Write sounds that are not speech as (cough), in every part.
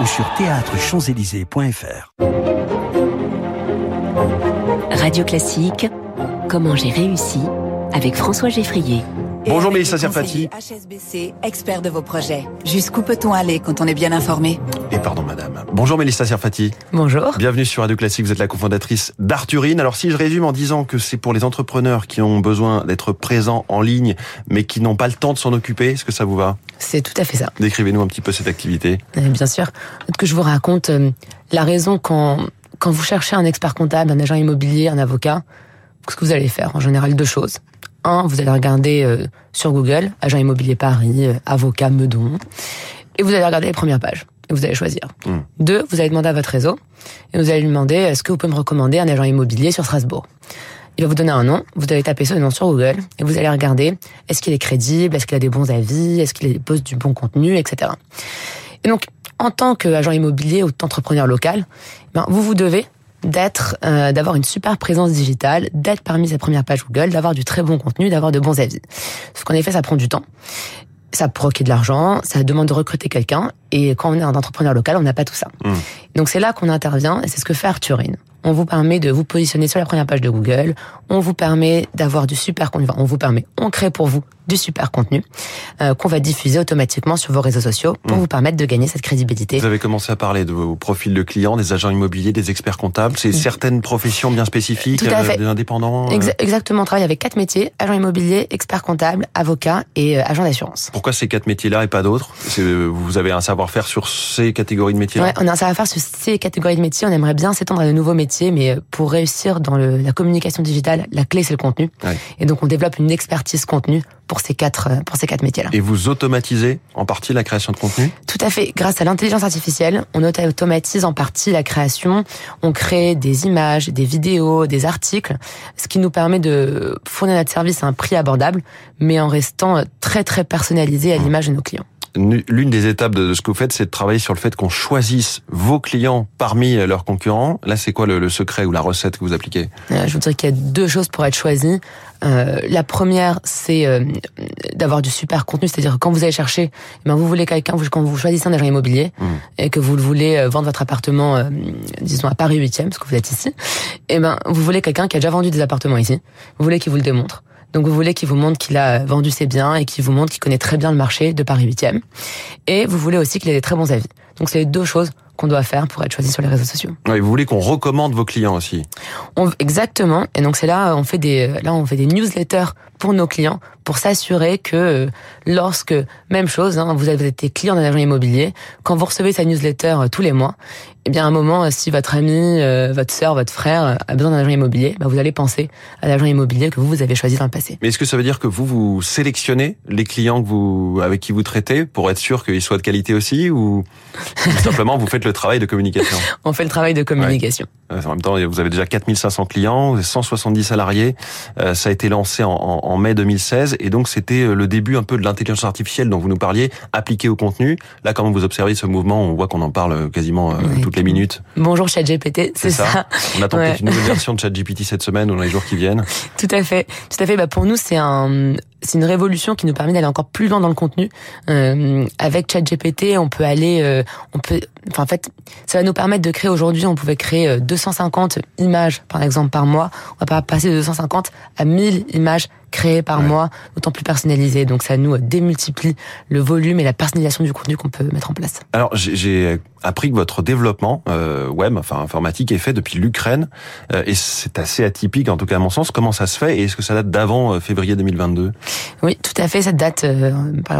ou sur théâtrechamps-élysées.fr. Radio Classique, comment j'ai réussi avec François Geffrier. Bonjour Mélissa Serfati. HSBC, expert de vos projets. Jusqu'où peut-on aller quand on est bien informé? Et pardon madame. Bonjour Mélissa Serfati. Bonjour. Bienvenue sur Radio Classique, vous êtes la cofondatrice d'Arthurine. Alors si je résume en disant que c'est pour les entrepreneurs qui ont besoin d'être présents en ligne mais qui n'ont pas le temps de s'en occuper, est-ce que ça vous va? C'est tout à fait ça. Décrivez-nous un petit peu cette activité. Bien sûr. Que je vous raconte euh, la raison quand, quand vous cherchez un expert comptable, un agent immobilier, un avocat, ce que vous allez faire en général deux choses un, vous allez regarder euh, sur Google, agent immobilier Paris, euh, avocat Meudon, et vous allez regarder les premières pages. Et vous allez choisir. Hmm. Deux, vous allez demander à votre réseau, et vous allez lui demander, est-ce que vous pouvez me recommander un agent immobilier sur Strasbourg? Il va vous donner un nom, vous allez taper ce nom sur Google et vous allez regarder est-ce qu'il est crédible, est-ce qu'il a des bons avis, est-ce qu'il poste du bon contenu, etc. Et donc, en tant qu'agent immobilier ou entrepreneur local, ben, vous vous devez d'être, euh, d'avoir une super présence digitale, d'être parmi ces premières pages Google, d'avoir du très bon contenu, d'avoir de bons avis. Sauf qu'en effet, ça prend du temps. Ça provoque de l'argent, ça demande de recruter quelqu'un, et quand on est un entrepreneur local, on n'a pas tout ça. Mmh. Donc c'est là qu'on intervient, et c'est ce que fait Arthurine on vous permet de vous positionner sur la première page de Google, on vous permet d'avoir du super contenu, on vous permet, on crée pour vous du super contenu euh, qu'on va diffuser automatiquement sur vos réseaux sociaux pour mmh. vous permettre de gagner cette crédibilité. Vous avez commencé à parler de vos profils de clients, des agents immobiliers, des experts comptables. C'est mmh. certaines professions bien spécifiques, Tout à fait. des indépendants. Euh exactement, on travaille avec quatre métiers agent immobilier, expert comptable, avocat et euh, agent d'assurance. Pourquoi ces quatre métiers-là et pas d'autres? Vous avez un savoir-faire sur ces catégories de métiers. ouais, on a un savoir-faire sur ces catégories de métiers. On aimerait bien s'étendre à de nouveaux métiers mais euh, pour réussir dans le, la communication digitale, la clé c'est le contenu. Et donc on développe une expertise contenu pour ces quatre euh, pour ces quatre métiers-là. Et vous automatisez en partie la création de contenu? Tout à fait. Grâce à l'intelligence artificielle, on automatise en partie la création. On crée des images, des vidéos, des articles, ce qui nous permet de fournir notre service à un prix abordable, mais en restant très très personnalisé à l'image de nos clients l'une des étapes de ce que vous faites, c'est de travailler sur le fait qu'on choisisse vos clients parmi leurs concurrents. Là, c'est quoi le, secret ou la recette que vous appliquez? Euh, Je vous dirais qu'il y a deux choses pour être choisi. Euh, la première, c'est euh, d'avoir du super contenu, c'est-à-dire quand vous allez chercher, eh ben vous voulez quelqu'un, quand vous choisissez un agent immobilier mmh. et que vous le voulez vendre votre appartement, disons à Paris 8e, parce que vous êtes ici, et eh ben vous voulez quelqu'un qui a déjà vendu des appartements ici. Vous voulez qu'il vous le démontre. Donc vous voulez qu'il vous montre qu'il a vendu ses biens et qu'il vous montre qu'il connaît très bien le marché de Paris 8e. Et vous voulez aussi qu'il ait des très bons avis. Donc c'est les deux choses qu'on doit faire pour être choisi sur les réseaux sociaux. Oui, vous voulez qu'on recommande vos clients aussi. On, exactement. Et donc c'est là on fait des là on fait des newsletters pour nos clients pour s'assurer que lorsque même chose, hein, vous avez été client d'un agent immobilier, quand vous recevez sa newsletter euh, tous les mois, eh bien à un moment, si votre ami, euh, votre sœur, votre frère a besoin d'un agent immobilier, bah, vous allez penser à l'agent immobilier que vous vous avez choisi dans le passé. Mais est-ce que ça veut dire que vous vous sélectionnez les clients que vous avec qui vous traitez pour être sûr qu'ils soient de qualité aussi ou (laughs) simplement vous faites le travail de communication? On fait le travail de communication. En même temps, vous avez déjà 4500 clients, vous avez 170 salariés. ça a été lancé en, en mai 2016 et donc c'était le début un peu de l'intelligence artificielle dont vous nous parliez appliquée au contenu. Là, quand vous observez ce mouvement, on voit qu'on en parle quasiment tout les minutes. Bonjour ChatGPT, c'est ça. ça. On attend peut-être une nouvelle version de (laughs) ChatGPT cette semaine ou dans les jours qui viennent. Tout à fait, tout à fait. Bah pour nous, c'est un, c'est une révolution qui nous permet d'aller encore plus loin dans le contenu. Euh, avec ChatGPT, on peut aller, euh, on peut, enfin en fait, ça va nous permettre de créer aujourd'hui, on pouvait créer 250 euh, images par exemple par mois. On va pas passer de 250 à 1000 images créées par mois, autant plus personnalisées. Donc ça nous démultiplie le volume et la personnalisation du contenu qu'on peut mettre en place. Alors j'ai appris que votre développement euh, web, enfin informatique, est fait depuis l'Ukraine et c'est assez atypique en tout cas à mon sens. Comment ça se fait et est-ce que ça date d'avant février 2022 oui, tout à fait. Cette date, euh,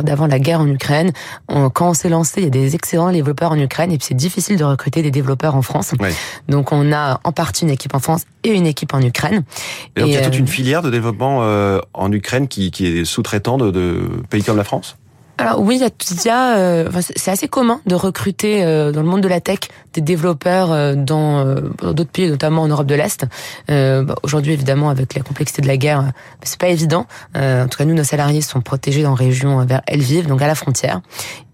d'avant la guerre en Ukraine. quand on s'est lancé, il y a des excellents développeurs en Ukraine et puis c'est difficile de recruter des développeurs en France. Donc on a en partie une équipe en France et une équipe en Ukraine. Et, donc il y a toute euh, une filière de développement euh, en Ukraine qui, qui est sous-traitant de, de pays comme la France? Alors oui, il y a, euh, c'est assez commun de recruter euh, dans le monde de la tech des développeurs euh, dans d'autres pays, notamment en Europe de l'Est. Bah, aujourd'hui, évidemment, avec la complexité de la guerre, c'est pas évident. en tout cas, nous, nos salariés sont protégés dans la région vers Lviv, donc à la frontière,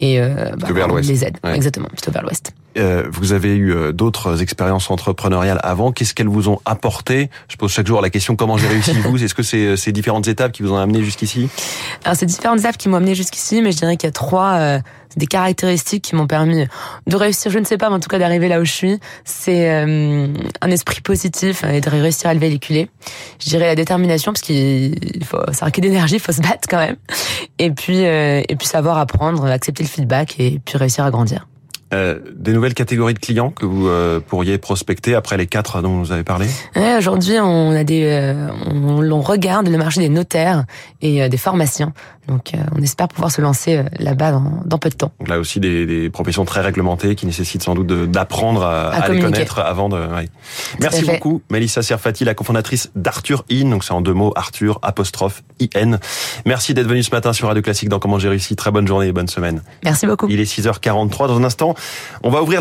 et bah, vers les aides, exactement, plutôt vers l'ouest. Euh, vous avez eu euh, d'autres expériences entrepreneuriales avant. Qu'est-ce qu'elles vous ont apporté? Je pose chaque jour la question comment j'ai réussi (laughs) vous? Est-ce que c'est euh, ces différentes étapes qui vous ont amené jusqu'ici? Alors, c'est différentes étapes qui m'ont amené jusqu'ici, mais je dirais qu'il y a trois euh, des caractéristiques qui m'ont permis de réussir. Je ne sais pas, mais en tout cas d'arriver là où je suis. C'est euh, un esprit positif et de réussir à le véhiculer. Je dirais la détermination, parce qu'il faut, c'est un quai d'énergie, il faut se battre quand même. Et puis, euh, et puis savoir apprendre, accepter le feedback et puis réussir à grandir. Euh, des nouvelles catégories de clients que vous euh, pourriez prospecter après les quatre dont vous avez parlé? Ouais, Aujourd'hui, on a des, euh, on, on regarde le marché des notaires et euh, des pharmaciens. Donc, euh, on espère pouvoir se lancer là-bas dans, dans peu de temps. Donc là aussi des, des professions très réglementées qui nécessitent sans doute d'apprendre à, À à les connaître avant de. ouais. Merci beaucoup, Mélissa Serfati, la cofondatrice d'Arthur In. Donc c'est en deux mots Arthur apostrophe IN. Merci d'être venu ce matin sur Radio Classique dans Comment j'ai réussi. Très bonne journée et bonne semaine. Merci beaucoup. Il est 6h43 dans un instant. On va ouvrir